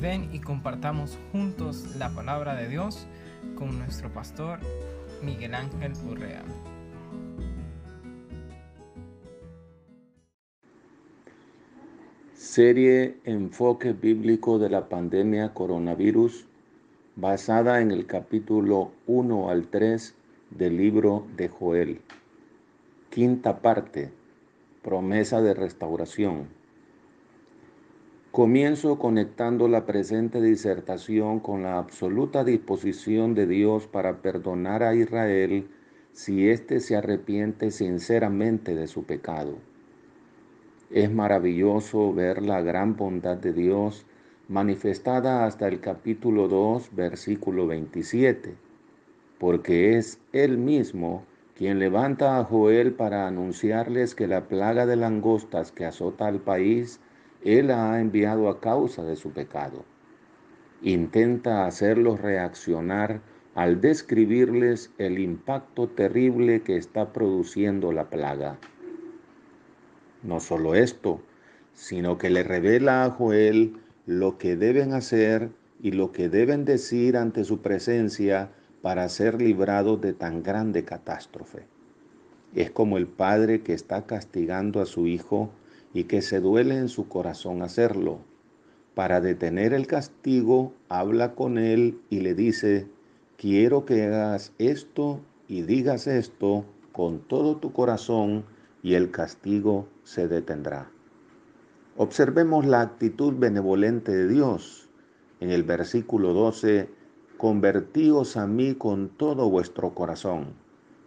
Ven y compartamos juntos la palabra de Dios con nuestro pastor Miguel Ángel Urrea. Serie Enfoque Bíblico de la Pandemia Coronavirus basada en el capítulo 1 al 3 del libro de Joel. Quinta parte. Promesa de restauración. Comienzo conectando la presente disertación con la absoluta disposición de Dios para perdonar a Israel si éste se arrepiente sinceramente de su pecado. Es maravilloso ver la gran bondad de Dios manifestada hasta el capítulo 2, versículo 27, porque es Él mismo quien levanta a Joel para anunciarles que la plaga de langostas que azota al país él la ha enviado a causa de su pecado. Intenta hacerlos reaccionar al describirles el impacto terrible que está produciendo la plaga. No solo esto, sino que le revela a Joel lo que deben hacer y lo que deben decir ante su presencia para ser librados de tan grande catástrofe. Es como el padre que está castigando a su hijo y que se duele en su corazón hacerlo. Para detener el castigo, habla con él y le dice, quiero que hagas esto y digas esto con todo tu corazón y el castigo se detendrá. Observemos la actitud benevolente de Dios. En el versículo 12, convertíos a mí con todo vuestro corazón.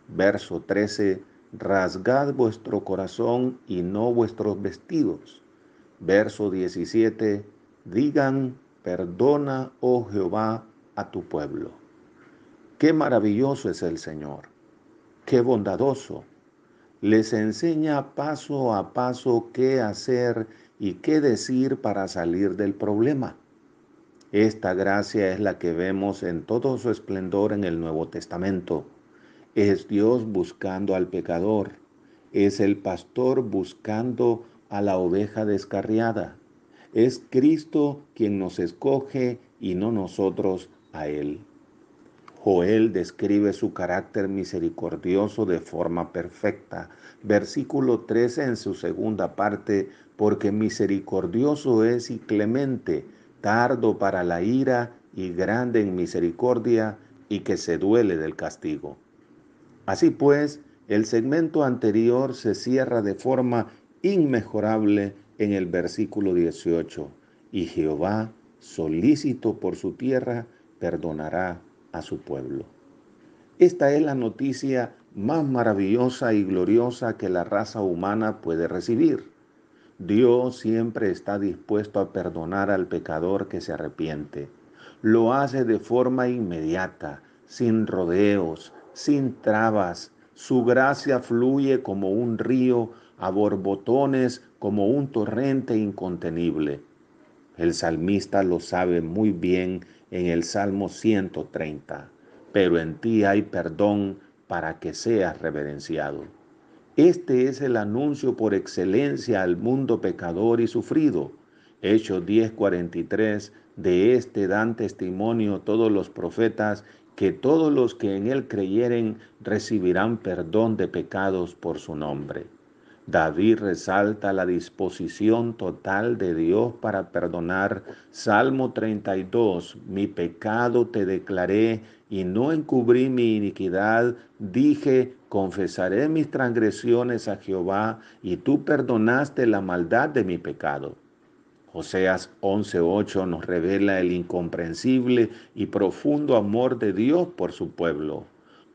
Verso 13, rasgad vuestro corazón y no vuestros vestidos. Verso 17, digan, perdona, oh Jehová, a tu pueblo. Qué maravilloso es el Señor, qué bondadoso. Les enseña paso a paso qué hacer y qué decir para salir del problema. Esta gracia es la que vemos en todo su esplendor en el Nuevo Testamento. Es Dios buscando al pecador. Es el pastor buscando a la oveja descarriada. Es Cristo quien nos escoge y no nosotros a Él. Joel describe su carácter misericordioso de forma perfecta. Versículo 13 en su segunda parte, porque misericordioso es y clemente, tardo para la ira y grande en misericordia y que se duele del castigo. Así pues, el segmento anterior se cierra de forma inmejorable en el versículo 18. Y Jehová, solícito por su tierra, perdonará a su pueblo. Esta es la noticia más maravillosa y gloriosa que la raza humana puede recibir. Dios siempre está dispuesto a perdonar al pecador que se arrepiente. Lo hace de forma inmediata, sin rodeos, sin trabas. Su gracia fluye como un río, a borbotones como un torrente incontenible. El salmista lo sabe muy bien en el Salmo 130, pero en ti hay perdón para que seas reverenciado. Este es el anuncio por excelencia al mundo pecador y sufrido. Hechos 10:43, de este dan testimonio todos los profetas que todos los que en él creyeren recibirán perdón de pecados por su nombre. David resalta la disposición total de Dios para perdonar. Salmo 32, mi pecado te declaré y no encubrí mi iniquidad. Dije, confesaré mis transgresiones a Jehová y tú perdonaste la maldad de mi pecado. Oseas 11:8 nos revela el incomprensible y profundo amor de Dios por su pueblo.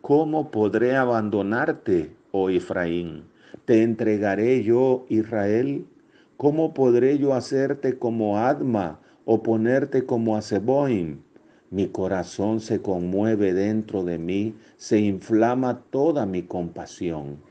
¿Cómo podré abandonarte, oh Efraín? ¿Te entregaré yo, Israel? ¿Cómo podré yo hacerte como Adma o ponerte como a Mi corazón se conmueve dentro de mí, se inflama toda mi compasión.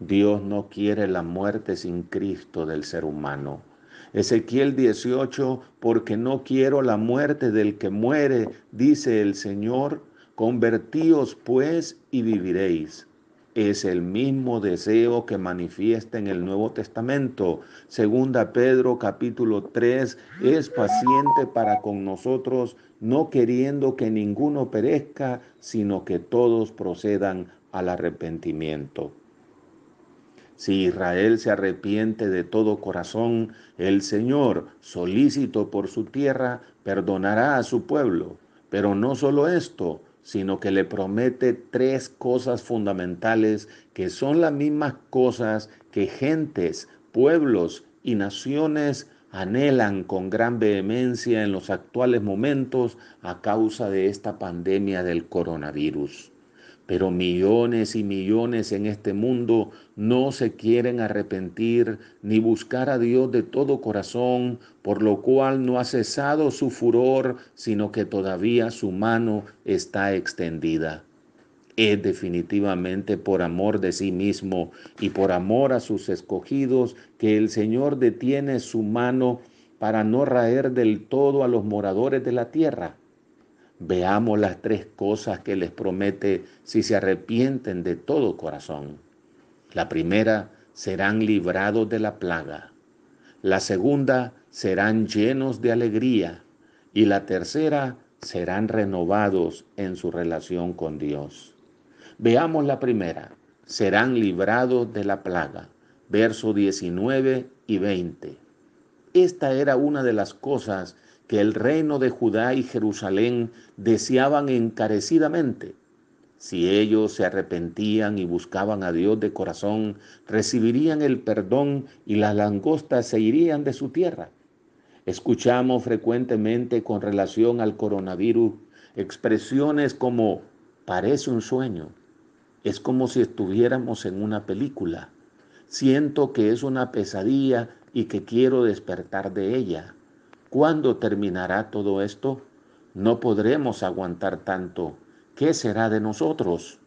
Dios no quiere la muerte sin Cristo del ser humano. Ezequiel 18, porque no quiero la muerte del que muere, dice el Señor, convertíos pues y viviréis. es el mismo deseo que manifiesta en el Nuevo Testamento. Segunda Pedro capítulo 3 es paciente para con nosotros, no queriendo que ninguno perezca, sino que todos procedan al arrepentimiento. Si Israel se arrepiente de todo corazón, el Señor, solícito por su tierra, perdonará a su pueblo. Pero no solo esto, sino que le promete tres cosas fundamentales que son las mismas cosas que gentes, pueblos y naciones anhelan con gran vehemencia en los actuales momentos a causa de esta pandemia del coronavirus. Pero millones y millones en este mundo no se quieren arrepentir ni buscar a Dios de todo corazón, por lo cual no ha cesado su furor, sino que todavía su mano está extendida. Es definitivamente por amor de sí mismo y por amor a sus escogidos que el Señor detiene su mano para no raer del todo a los moradores de la tierra Veamos las tres cosas que les promete si se arrepienten de todo corazón. La primera, serán librados de la plaga. La segunda, serán llenos de alegría. Y la tercera, serán renovados en su relación con Dios. Veamos la primera, serán librados de la plaga. Verso 19 y 20. Esta era una de las cosas que el reino de Judá y Jerusalén deseaban encarecidamente. Si ellos se arrepentían y buscaban a Dios de corazón, recibirían el perdón y las langostas se irían de su tierra. Escuchamos frecuentemente con relación al coronavirus expresiones como parece un sueño, es como si estuviéramos en una película, siento que es una pesadilla y que quiero despertar de ella. ¿Cuándo terminará todo esto? No podremos aguantar tanto. ¿Qué será de nosotros?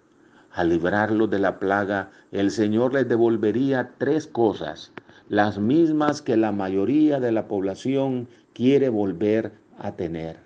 Al librarlos de la plaga, el Señor les devolvería tres cosas, las mismas que la mayoría de la población quiere volver a tener.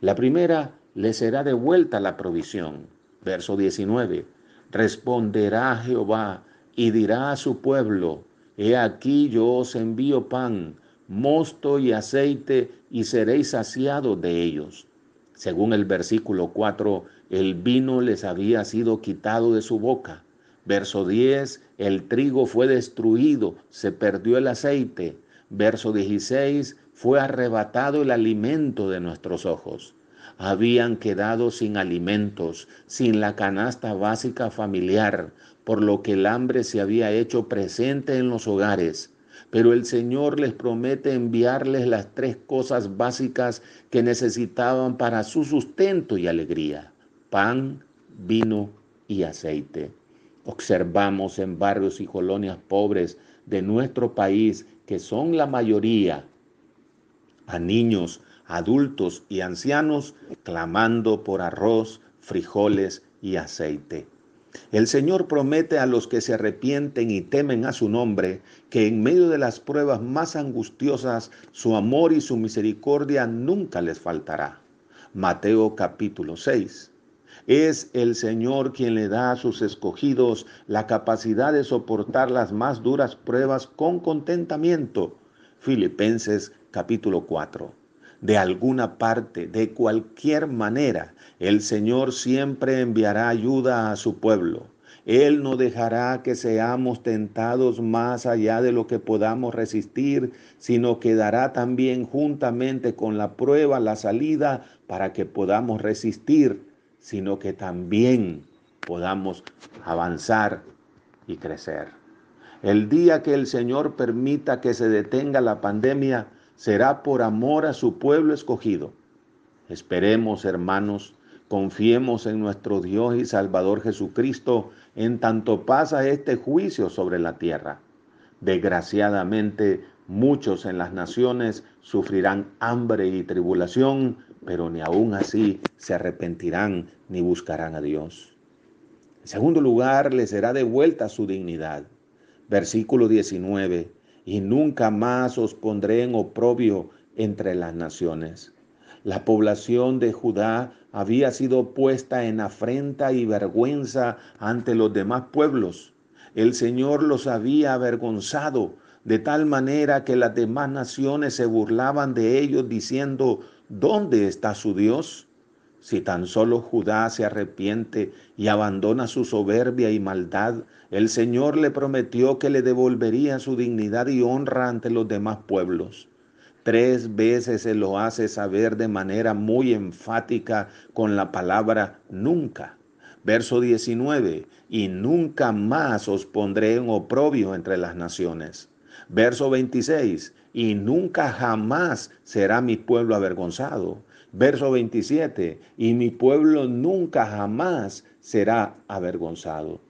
La primera, les será devuelta la provisión. Verso 19. Responderá Jehová y dirá a su pueblo, He aquí yo os envío pan mosto y aceite, y seréis saciados de ellos. Según el versículo 4, el vino les había sido quitado de su boca. Verso 10, el trigo fue destruido, se perdió el aceite. Verso 16, fue arrebatado el alimento de nuestros ojos. Habían quedado sin alimentos, sin la canasta básica familiar, por lo que el hambre se había hecho presente en los hogares pero el Señor les promete enviarles las tres cosas básicas que necesitaban para su sustento y alegría, pan, vino y aceite. Observamos en barrios y colonias pobres de nuestro país, que son la mayoría, a niños, adultos y ancianos clamando por arroz, frijoles y aceite. El Señor promete a los que se arrepienten y temen a su nombre que en medio de las pruebas más angustiosas su amor y su misericordia nunca les faltará. Mateo capítulo 6. Es el Señor quien le da a sus escogidos la capacidad de soportar las más duras pruebas con contentamiento. Filipenses capítulo 4 de alguna parte, de cualquier manera, el Señor siempre enviará ayuda a su pueblo. Él no dejará que seamos tentados más allá de lo que podamos resistir, sino que dará también juntamente con la prueba la salida para que podamos resistir, sino que también podamos avanzar y crecer. El día que el Señor permita que se detenga la pandemia, será por amor a su pueblo escogido. Esperemos, hermanos, confiemos en nuestro Dios y Salvador Jesucristo en tanto pasa este juicio sobre la tierra. Desgraciadamente, muchos en las naciones sufrirán hambre y tribulación, pero ni aun así se arrepentirán ni buscarán a Dios. En segundo lugar, le será devuelta su dignidad. Versículo 19 y nunca más os pondré en oprobio entre las naciones. La población de Judá había sido puesta en afrenta y vergüenza ante los demás pueblos. El Señor los había avergonzado de tal manera que las demás naciones se burlaban de ellos diciendo, ¿dónde está su Dios? Si tan solo Judá se arrepiente y abandona su soberbia y maldad, el Señor le prometió que le devolvería su dignidad y honra ante los demás pueblos. Tres veces se lo hace saber de manera muy enfática con la palabra nunca. Verso 19, y nunca más os pondré en oprobio entre las naciones. Verso 26, y nunca jamás será mi pueblo avergonzado. Verso 27, y mi pueblo nunca jamás será avergonzado.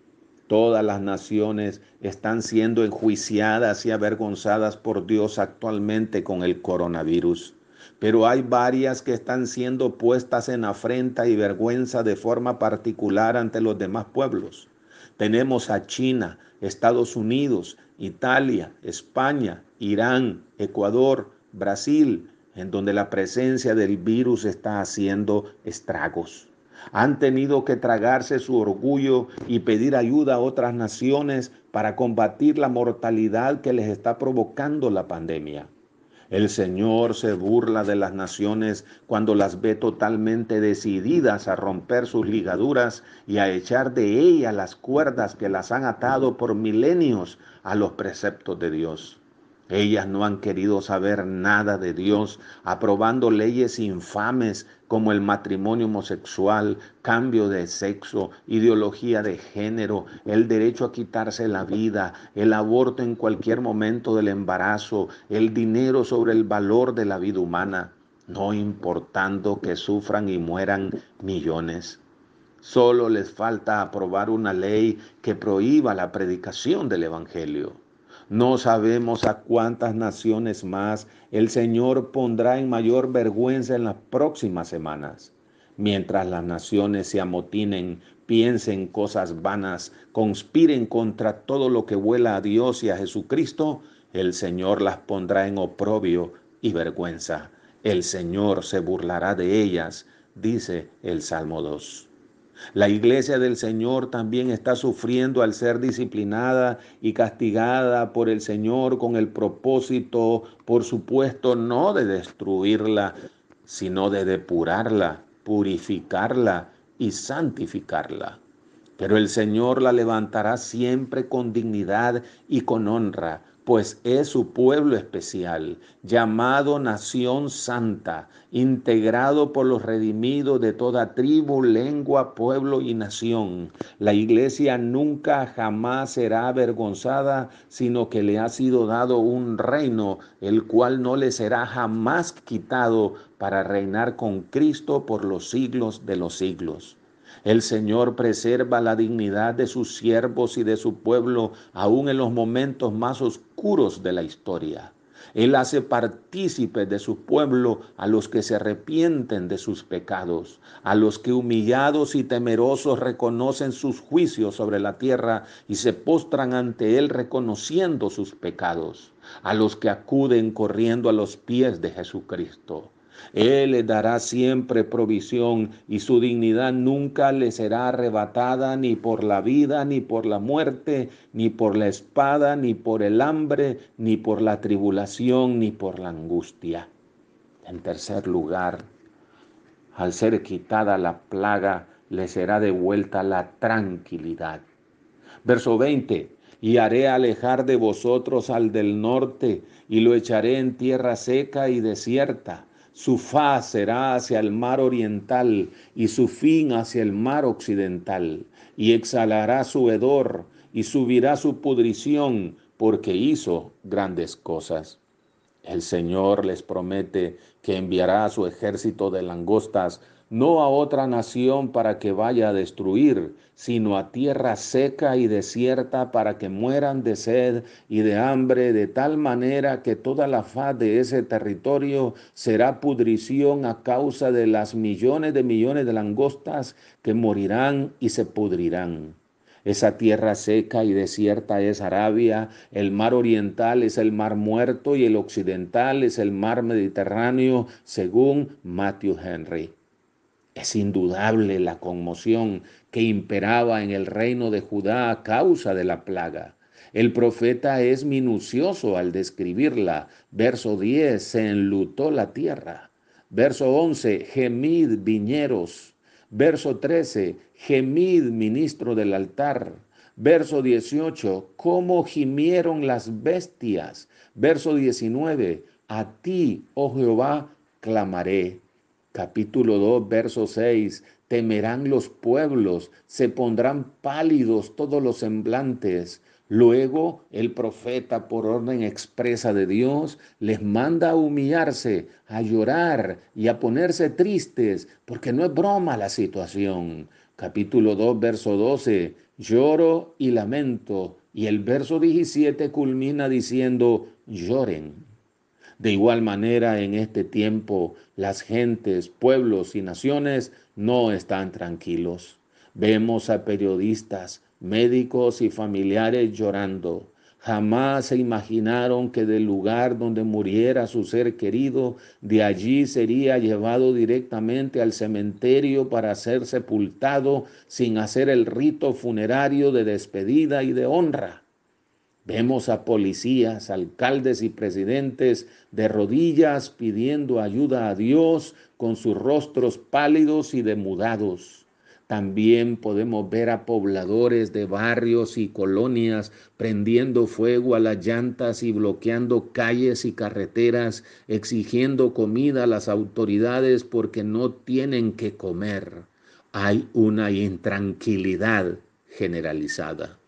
Todas las naciones están siendo enjuiciadas y avergonzadas por Dios actualmente con el coronavirus. Pero hay varias que están siendo puestas en afrenta y vergüenza de forma particular ante los demás pueblos. Tenemos a China, Estados Unidos, Italia, España, Irán, Ecuador, Brasil, en donde la presencia del virus está haciendo estragos. Han tenido que tragarse su orgullo y pedir ayuda a otras naciones para combatir la mortalidad que les está provocando la pandemia. El Señor se burla de las naciones cuando las ve totalmente decididas a romper sus ligaduras y a echar de ellas las cuerdas que las han atado por milenios a los preceptos de Dios. Ellas no han querido saber nada de Dios, aprobando leyes infames como el matrimonio homosexual, cambio de sexo, ideología de género, el derecho a quitarse la vida, el aborto en cualquier momento del embarazo, el dinero sobre el valor de la vida humana, no importando que sufran y mueran millones. Solo les falta aprobar una ley que prohíba la predicación del Evangelio. No sabemos a cuántas naciones más el Señor pondrá en mayor vergüenza en las próximas semanas. Mientras las naciones se amotinen, piensen cosas vanas, conspiren contra todo lo que vuela a Dios y a Jesucristo, el Señor las pondrá en oprobio y vergüenza. El Señor se burlará de ellas, dice el Salmo 2. La iglesia del Señor también está sufriendo al ser disciplinada y castigada por el Señor con el propósito, por supuesto, no de destruirla, sino de depurarla, purificarla y santificarla. Pero el Señor la levantará siempre con dignidad y con honra, pues es su pueblo especial, llamado nación santa, integrado por los redimidos de toda tribu, lengua, pueblo y nación. La iglesia nunca jamás será avergonzada, sino que le ha sido dado un reino, el cual no le será jamás quitado para reinar con Cristo por los siglos de los siglos. El Señor preserva la dignidad de sus siervos y de su pueblo aún en los momentos más oscuros de la historia. Él hace partícipes de su pueblo a los que se arrepienten de sus pecados, a los que humillados y temerosos reconocen sus juicios sobre la tierra y se postran ante Él reconociendo sus pecados, a los que acuden corriendo a los pies de Jesucristo. Él le dará siempre provisión y su dignidad nunca le será arrebatada ni por la vida, ni por la muerte, ni por la espada, ni por el hambre, ni por la tribulación, ni por la angustia. En tercer lugar, al ser quitada la plaga, le será devuelta la tranquilidad. Verso 20, y haré alejar de vosotros al del norte, y lo echaré en tierra seca y desierta su faz será hacia el mar oriental y su fin hacia el mar occidental, y exhalará su hedor y subirá su pudrición, porque hizo grandes cosas. El Señor les promete que enviará a su ejército de langostas no a otra nación para que vaya a destruir, sino a tierra seca y desierta para que mueran de sed y de hambre, de tal manera que toda la faz de ese territorio será pudrición a causa de las millones de millones de langostas que morirán y se pudrirán. Esa tierra seca y desierta es Arabia, el mar oriental es el mar muerto y el occidental es el mar Mediterráneo, según Matthew Henry. Es indudable la conmoción que imperaba en el reino de Judá a causa de la plaga. El profeta es minucioso al describirla. Verso 10, se enlutó la tierra. Verso 11, gemid viñeros. Verso 13, gemid ministro del altar. Verso 18, cómo gimieron las bestias. Verso 19, a ti, oh Jehová, clamaré. Capítulo 2, verso 6, temerán los pueblos, se pondrán pálidos todos los semblantes. Luego el profeta, por orden expresa de Dios, les manda a humillarse, a llorar y a ponerse tristes, porque no es broma la situación. Capítulo 2, verso 12, lloro y lamento. Y el verso 17 culmina diciendo, lloren. De igual manera, en este tiempo, las gentes, pueblos y naciones no están tranquilos. Vemos a periodistas, médicos y familiares llorando. Jamás se imaginaron que del lugar donde muriera su ser querido, de allí sería llevado directamente al cementerio para ser sepultado sin hacer el rito funerario de despedida y de honra. Vemos a policías, alcaldes y presidentes de rodillas pidiendo ayuda a Dios con sus rostros pálidos y demudados. También podemos ver a pobladores de barrios y colonias prendiendo fuego a las llantas y bloqueando calles y carreteras, exigiendo comida a las autoridades porque no tienen que comer. Hay una intranquilidad generalizada.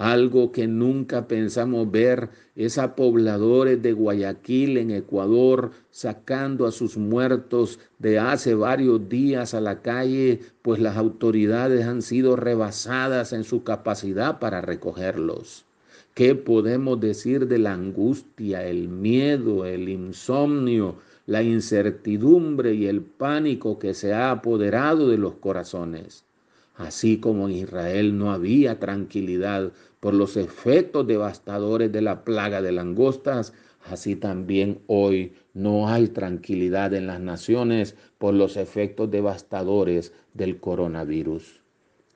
Algo que nunca pensamos ver es a pobladores de Guayaquil en Ecuador sacando a sus muertos de hace varios días a la calle, pues las autoridades han sido rebasadas en su capacidad para recogerlos. ¿Qué podemos decir de la angustia, el miedo, el insomnio, la incertidumbre y el pánico que se ha apoderado de los corazones? Así como en Israel no había tranquilidad por los efectos devastadores de la plaga de langostas, así también hoy no hay tranquilidad en las naciones por los efectos devastadores del coronavirus.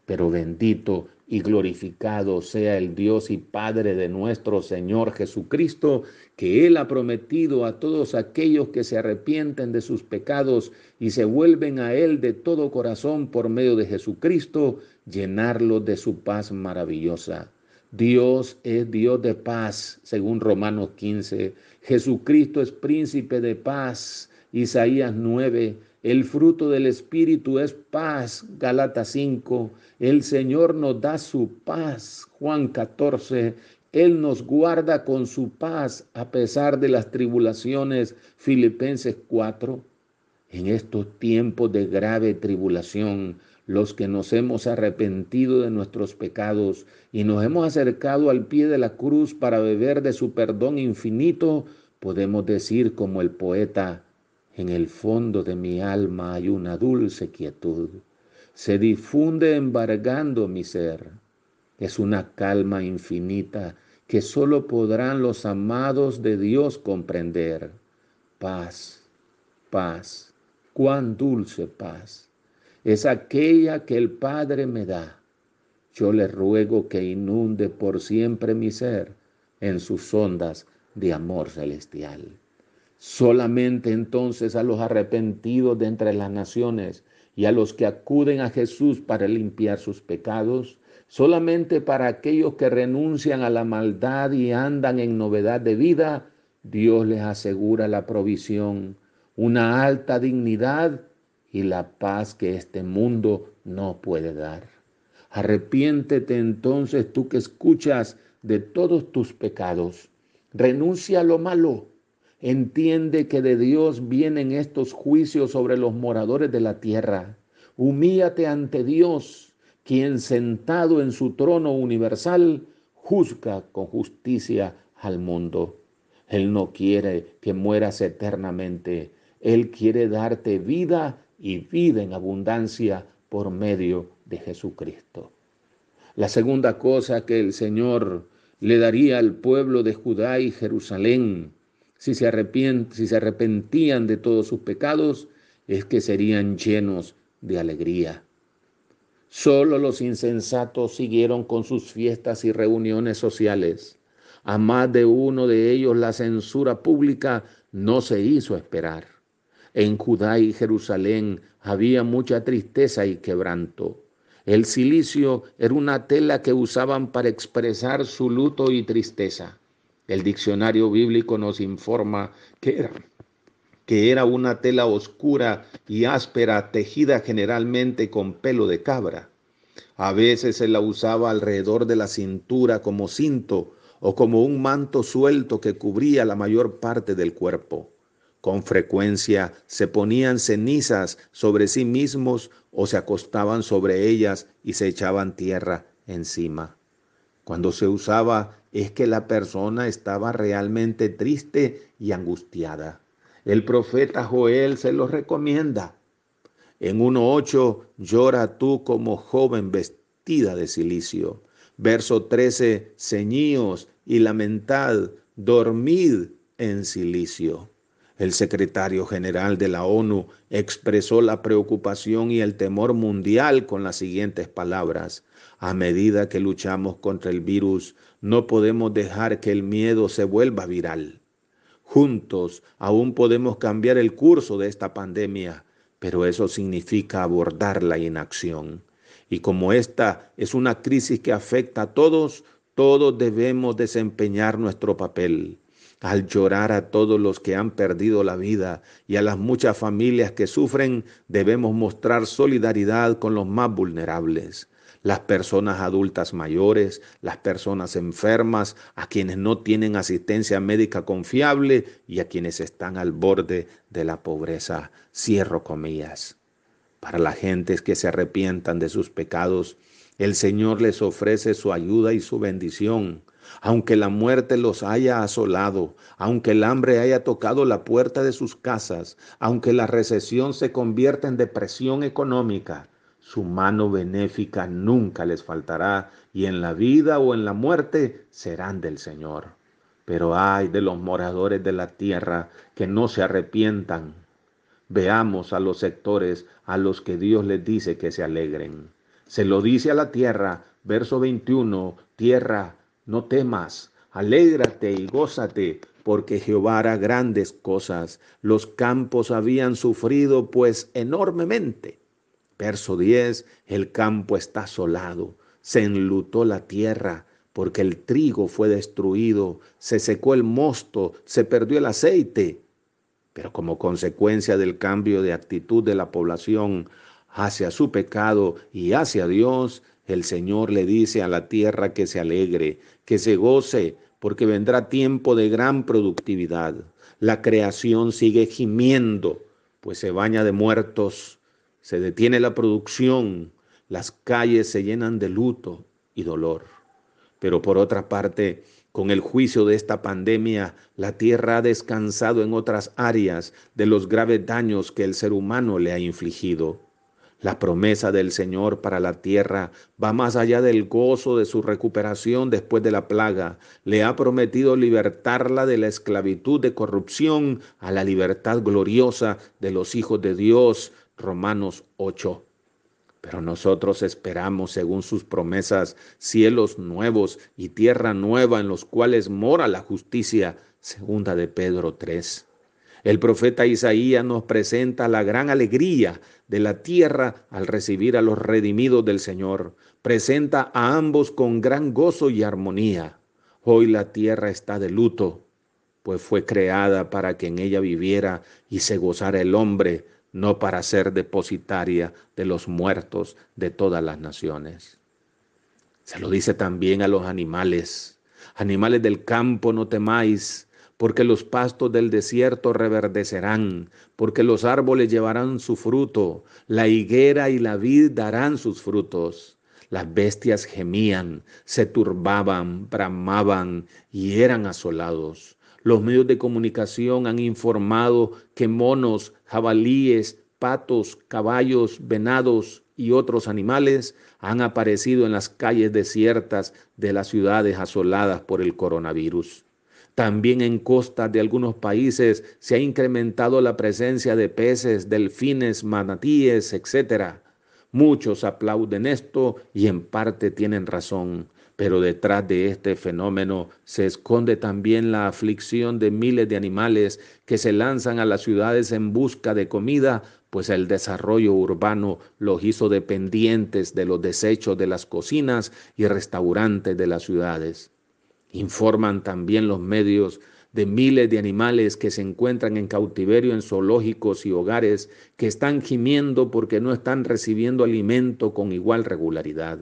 Pero bendito y glorificado sea el Dios y Padre de nuestro Señor Jesucristo, que Él ha prometido a todos aquellos que se arrepienten de sus pecados y se vuelven a Él de todo corazón por medio de Jesucristo, llenarlos de su paz maravillosa. Dios es Dios de paz, según Romanos 15. Jesucristo es príncipe de paz, Isaías 9. El fruto del Espíritu es paz, Galatas 5. El Señor nos da su paz, Juan 14. Él nos guarda con su paz a pesar de las tribulaciones, Filipenses 4. En estos tiempos de grave tribulación, los que nos hemos arrepentido de nuestros pecados y nos hemos acercado al pie de la cruz para beber de su perdón infinito, podemos decir como el poeta, en el fondo de mi alma hay una dulce quietud, se difunde embargando mi ser. Es una calma infinita que solo podrán los amados de Dios comprender. Paz, paz, cuán dulce paz es aquella que el Padre me da. Yo le ruego que inunde por siempre mi ser en sus ondas de amor celestial. Solamente entonces a los arrepentidos de entre las naciones y a los que acuden a Jesús para limpiar sus pecados, solamente para aquellos que renuncian a la maldad y andan en novedad de vida, Dios les asegura la provisión, una alta dignidad y la paz que este mundo no puede dar. Arrepiéntete entonces tú que escuchas de todos tus pecados. Renuncia a lo malo. Entiende que de Dios vienen estos juicios sobre los moradores de la tierra. Humíate ante Dios, quien sentado en su trono universal juzga con justicia al mundo. Él no quiere que mueras eternamente. Él quiere darte vida y vida en abundancia por medio de Jesucristo. La segunda cosa que el Señor le daría al pueblo de Judá y Jerusalén, si se, si se arrepentían de todos sus pecados, es que serían llenos de alegría. Solo los insensatos siguieron con sus fiestas y reuniones sociales. A más de uno de ellos la censura pública no se hizo esperar. En Judá y Jerusalén había mucha tristeza y quebranto. El silicio era una tela que usaban para expresar su luto y tristeza. El diccionario bíblico nos informa que era, que era una tela oscura y áspera tejida generalmente con pelo de cabra. A veces se la usaba alrededor de la cintura como cinto o como un manto suelto que cubría la mayor parte del cuerpo. Con frecuencia se ponían cenizas sobre sí mismos o se acostaban sobre ellas y se echaban tierra encima. Cuando se usaba es que la persona estaba realmente triste y angustiada. El profeta Joel se lo recomienda. En 1.8, llora tú como joven vestida de silicio. Verso 13, ceñíos y lamentad, dormid en silicio. El secretario general de la ONU expresó la preocupación y el temor mundial con las siguientes palabras. A medida que luchamos contra el virus, no podemos dejar que el miedo se vuelva viral. Juntos aún podemos cambiar el curso de esta pandemia, pero eso significa abordar la inacción. Y como esta es una crisis que afecta a todos, todos debemos desempeñar nuestro papel al llorar a todos los que han perdido la vida y a las muchas familias que sufren, debemos mostrar solidaridad con los más vulnerables, las personas adultas mayores, las personas enfermas, a quienes no tienen asistencia médica confiable y a quienes están al borde de la pobreza. Cierro comillas. Para las gentes que se arrepientan de sus pecados, el Señor les ofrece su ayuda y su bendición aunque la muerte los haya asolado, aunque el hambre haya tocado la puerta de sus casas, aunque la recesión se convierta en depresión económica, su mano benéfica nunca les faltará y en la vida o en la muerte serán del Señor. Pero ay de los moradores de la tierra que no se arrepientan. Veamos a los sectores a los que Dios les dice que se alegren. Se lo dice a la tierra, verso 21, tierra, no temas, alégrate y gózate, porque Jehová hará grandes cosas. Los campos habían sufrido pues enormemente. Verso 10, el campo está asolado, se enlutó la tierra, porque el trigo fue destruido, se secó el mosto, se perdió el aceite. Pero como consecuencia del cambio de actitud de la población hacia su pecado y hacia Dios, el Señor le dice a la tierra que se alegre, que se goce, porque vendrá tiempo de gran productividad. La creación sigue gimiendo, pues se baña de muertos, se detiene la producción, las calles se llenan de luto y dolor. Pero por otra parte, con el juicio de esta pandemia, la tierra ha descansado en otras áreas de los graves daños que el ser humano le ha infligido. La promesa del Señor para la tierra va más allá del gozo de su recuperación después de la plaga. Le ha prometido libertarla de la esclavitud de corrupción a la libertad gloriosa de los hijos de Dios. Romanos 8. Pero nosotros esperamos, según sus promesas, cielos nuevos y tierra nueva en los cuales mora la justicia. Segunda de Pedro 3. El profeta Isaías nos presenta la gran alegría de la tierra al recibir a los redimidos del Señor. Presenta a ambos con gran gozo y armonía. Hoy la tierra está de luto, pues fue creada para que en ella viviera y se gozara el hombre, no para ser depositaria de los muertos de todas las naciones. Se lo dice también a los animales. Animales del campo, no temáis, porque los pastos del desierto reverdecerán, porque los árboles llevarán su fruto, la higuera y la vid darán sus frutos. Las bestias gemían, se turbaban, bramaban y eran asolados. Los medios de comunicación han informado que monos, jabalíes, patos, caballos, venados y otros animales han aparecido en las calles desiertas de las ciudades asoladas por el coronavirus. También en costas de algunos países se ha incrementado la presencia de peces, delfines, manatíes, etc. Muchos aplauden esto y en parte tienen razón, pero detrás de este fenómeno se esconde también la aflicción de miles de animales que se lanzan a las ciudades en busca de comida, pues el desarrollo urbano los hizo dependientes de los desechos de las cocinas y restaurantes de las ciudades. Informan también los medios de miles de animales que se encuentran en cautiverio en zoológicos y hogares que están gimiendo porque no están recibiendo alimento con igual regularidad.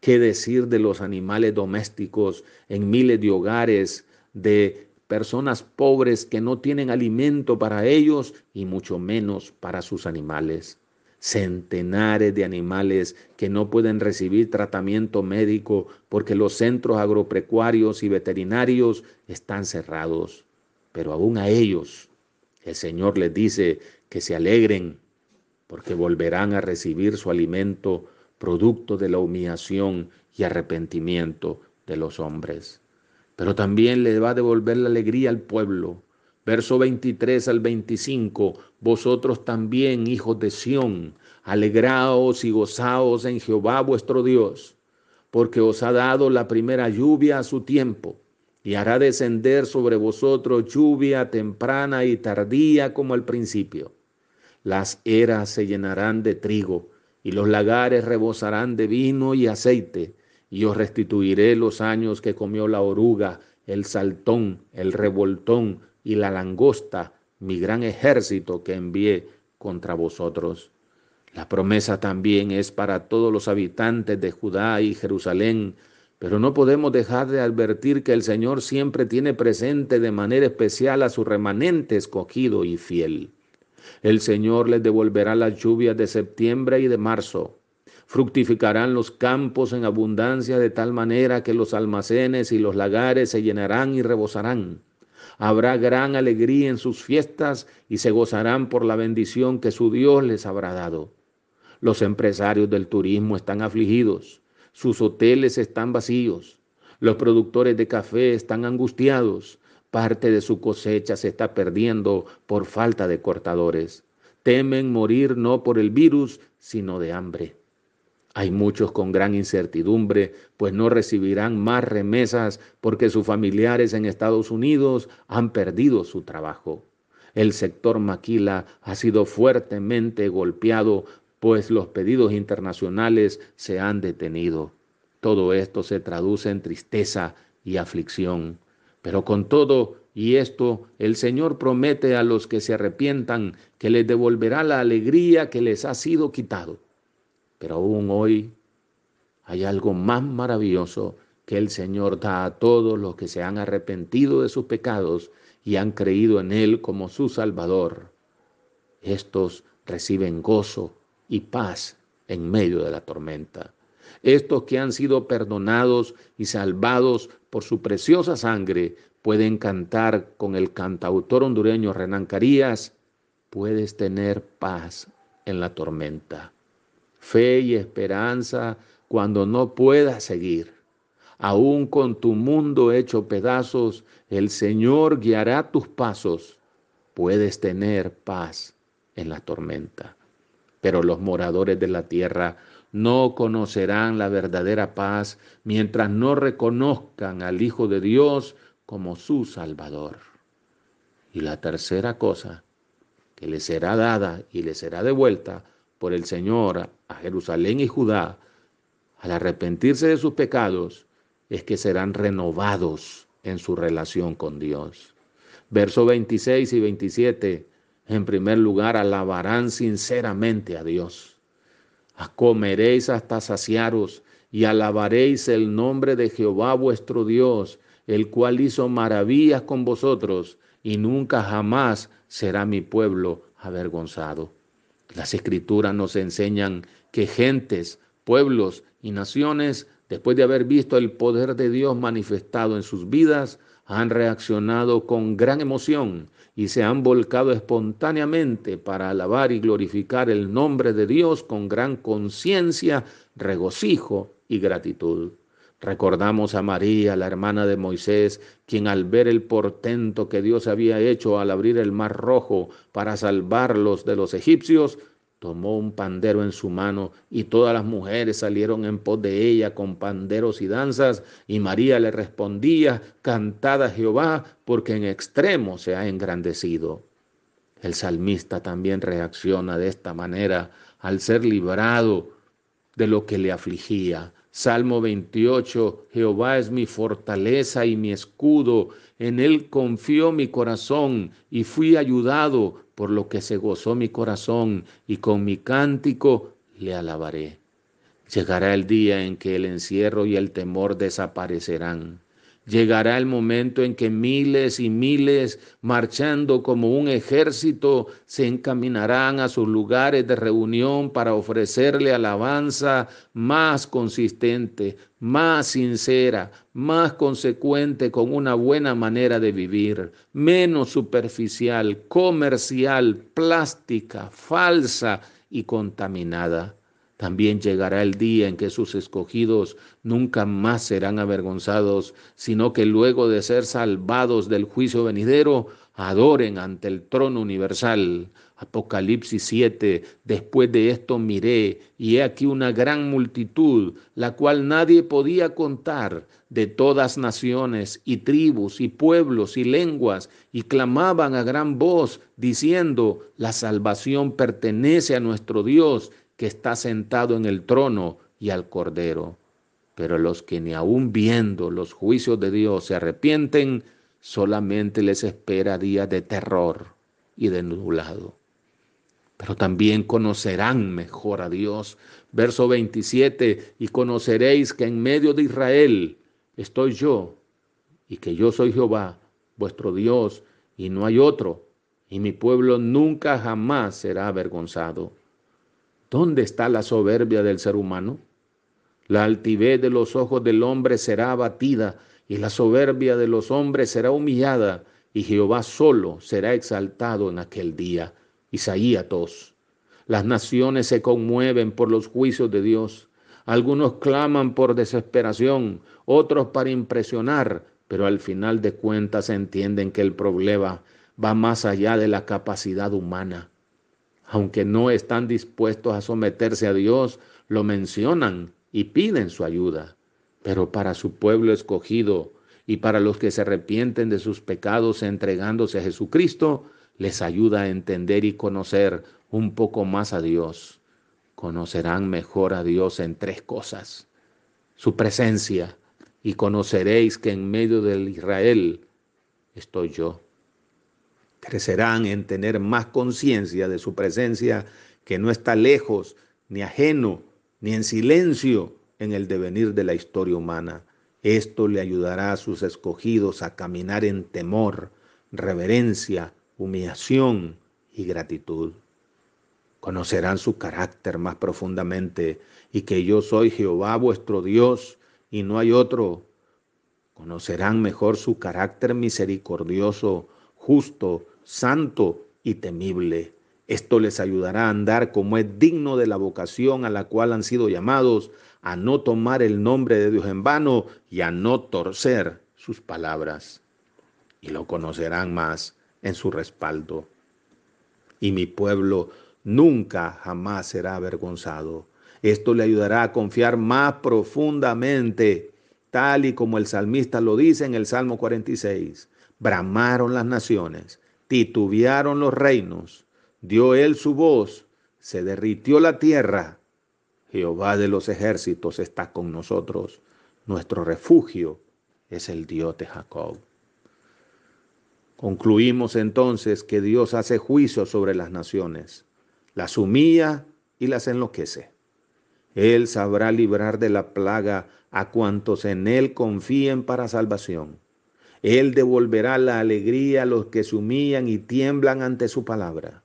¿Qué decir de los animales domésticos en miles de hogares, de personas pobres que no tienen alimento para ellos y mucho menos para sus animales? centenares de animales que no pueden recibir tratamiento médico porque los centros agropecuarios y veterinarios están cerrados. Pero aún a ellos el Señor les dice que se alegren porque volverán a recibir su alimento producto de la humillación y arrepentimiento de los hombres. Pero también le va a devolver la alegría al pueblo Verso 23 al 25, vosotros también, hijos de Sión, alegraos y gozaos en Jehová vuestro Dios, porque os ha dado la primera lluvia a su tiempo, y hará descender sobre vosotros lluvia temprana y tardía como al principio. Las eras se llenarán de trigo, y los lagares rebosarán de vino y aceite, y os restituiré los años que comió la oruga, el saltón, el revoltón, y la langosta, mi gran ejército que envié contra vosotros. La promesa también es para todos los habitantes de Judá y Jerusalén, pero no podemos dejar de advertir que el Señor siempre tiene presente de manera especial a su remanente escogido y fiel. El Señor les devolverá las lluvias de septiembre y de marzo. Fructificarán los campos en abundancia de tal manera que los almacenes y los lagares se llenarán y rebosarán. Habrá gran alegría en sus fiestas y se gozarán por la bendición que su Dios les habrá dado. Los empresarios del turismo están afligidos, sus hoteles están vacíos, los productores de café están angustiados, parte de su cosecha se está perdiendo por falta de cortadores. Temen morir no por el virus, sino de hambre. Hay muchos con gran incertidumbre, pues no recibirán más remesas porque sus familiares en Estados Unidos han perdido su trabajo. El sector maquila ha sido fuertemente golpeado, pues los pedidos internacionales se han detenido. Todo esto se traduce en tristeza y aflicción. Pero con todo y esto, el Señor promete a los que se arrepientan que les devolverá la alegría que les ha sido quitado. Pero aún hoy hay algo más maravilloso que el Señor da a todos los que se han arrepentido de sus pecados y han creído en Él como su Salvador. Estos reciben gozo y paz en medio de la tormenta. Estos que han sido perdonados y salvados por su preciosa sangre pueden cantar con el cantautor hondureño Renan Carías, puedes tener paz en la tormenta fe y esperanza cuando no puedas seguir. Aún con tu mundo hecho pedazos, el Señor guiará tus pasos. Puedes tener paz en la tormenta. Pero los moradores de la tierra no conocerán la verdadera paz mientras no reconozcan al Hijo de Dios como su Salvador. Y la tercera cosa que les será dada y les será devuelta por el Señor a Jerusalén y Judá, al arrepentirse de sus pecados, es que serán renovados en su relación con Dios. Versos 26 y 27, en primer lugar, alabarán sinceramente a Dios. Comeréis hasta saciaros y alabaréis el nombre de Jehová vuestro Dios, el cual hizo maravillas con vosotros, y nunca jamás será mi pueblo avergonzado. Las escrituras nos enseñan que gentes, pueblos y naciones, después de haber visto el poder de Dios manifestado en sus vidas, han reaccionado con gran emoción y se han volcado espontáneamente para alabar y glorificar el nombre de Dios con gran conciencia, regocijo y gratitud. Recordamos a María, la hermana de Moisés, quien al ver el portento que Dios había hecho al abrir el mar rojo para salvarlos de los egipcios, tomó un pandero en su mano y todas las mujeres salieron en pos de ella con panderos y danzas y María le respondía, cantad a Jehová porque en extremo se ha engrandecido. El salmista también reacciona de esta manera al ser librado de lo que le afligía. Salmo 28, Jehová es mi fortaleza y mi escudo, en él confió mi corazón y fui ayudado, por lo que se gozó mi corazón y con mi cántico le alabaré. Llegará el día en que el encierro y el temor desaparecerán Llegará el momento en que miles y miles, marchando como un ejército, se encaminarán a sus lugares de reunión para ofrecerle alabanza más consistente, más sincera, más consecuente con una buena manera de vivir, menos superficial, comercial, plástica, falsa y contaminada. También llegará el día en que sus escogidos nunca más serán avergonzados, sino que luego de ser salvados del juicio venidero, adoren ante el trono universal. Apocalipsis 7, después de esto miré, y he aquí una gran multitud, la cual nadie podía contar, de todas naciones y tribus y pueblos y lenguas, y clamaban a gran voz, diciendo, la salvación pertenece a nuestro Dios que está sentado en el trono y al Cordero. Pero los que ni aun viendo los juicios de Dios se arrepienten, solamente les espera días de terror y de nublado. Pero también conocerán mejor a Dios. Verso 27, y conoceréis que en medio de Israel estoy yo, y que yo soy Jehová, vuestro Dios, y no hay otro, y mi pueblo nunca jamás será avergonzado. ¿Dónde está la soberbia del ser humano? La altivez de los ojos del hombre será abatida y la soberbia de los hombres será humillada y Jehová solo será exaltado en aquel día. Isaías 2. Las naciones se conmueven por los juicios de Dios. Algunos claman por desesperación, otros para impresionar, pero al final de cuentas entienden que el problema va más allá de la capacidad humana aunque no están dispuestos a someterse a Dios, lo mencionan y piden su ayuda. Pero para su pueblo escogido y para los que se arrepienten de sus pecados entregándose a Jesucristo, les ayuda a entender y conocer un poco más a Dios. Conocerán mejor a Dios en tres cosas. Su presencia, y conoceréis que en medio del Israel estoy yo crecerán en tener más conciencia de su presencia, que no está lejos, ni ajeno, ni en silencio en el devenir de la historia humana. Esto le ayudará a sus escogidos a caminar en temor, reverencia, humillación y gratitud. Conocerán su carácter más profundamente y que yo soy Jehová vuestro Dios y no hay otro. Conocerán mejor su carácter misericordioso, justo, santo y temible. Esto les ayudará a andar como es digno de la vocación a la cual han sido llamados, a no tomar el nombre de Dios en vano y a no torcer sus palabras. Y lo conocerán más en su respaldo. Y mi pueblo nunca jamás será avergonzado. Esto le ayudará a confiar más profundamente, tal y como el salmista lo dice en el Salmo 46. Bramaron las naciones titubearon los reinos, dio él su voz, se derritió la tierra. Jehová de los ejércitos está con nosotros, nuestro refugio es el Dios de Jacob. Concluimos entonces que Dios hace juicio sobre las naciones, las humilla y las enloquece. Él sabrá librar de la plaga a cuantos en Él confíen para salvación. Él devolverá la alegría a los que se humillan y tiemblan ante su palabra.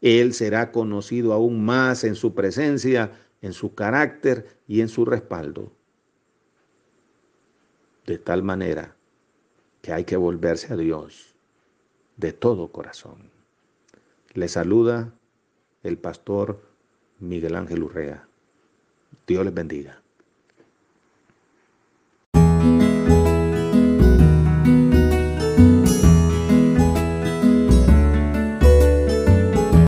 Él será conocido aún más en su presencia, en su carácter y en su respaldo. De tal manera que hay que volverse a Dios de todo corazón. Le saluda el pastor Miguel Ángel Urrea. Dios les bendiga.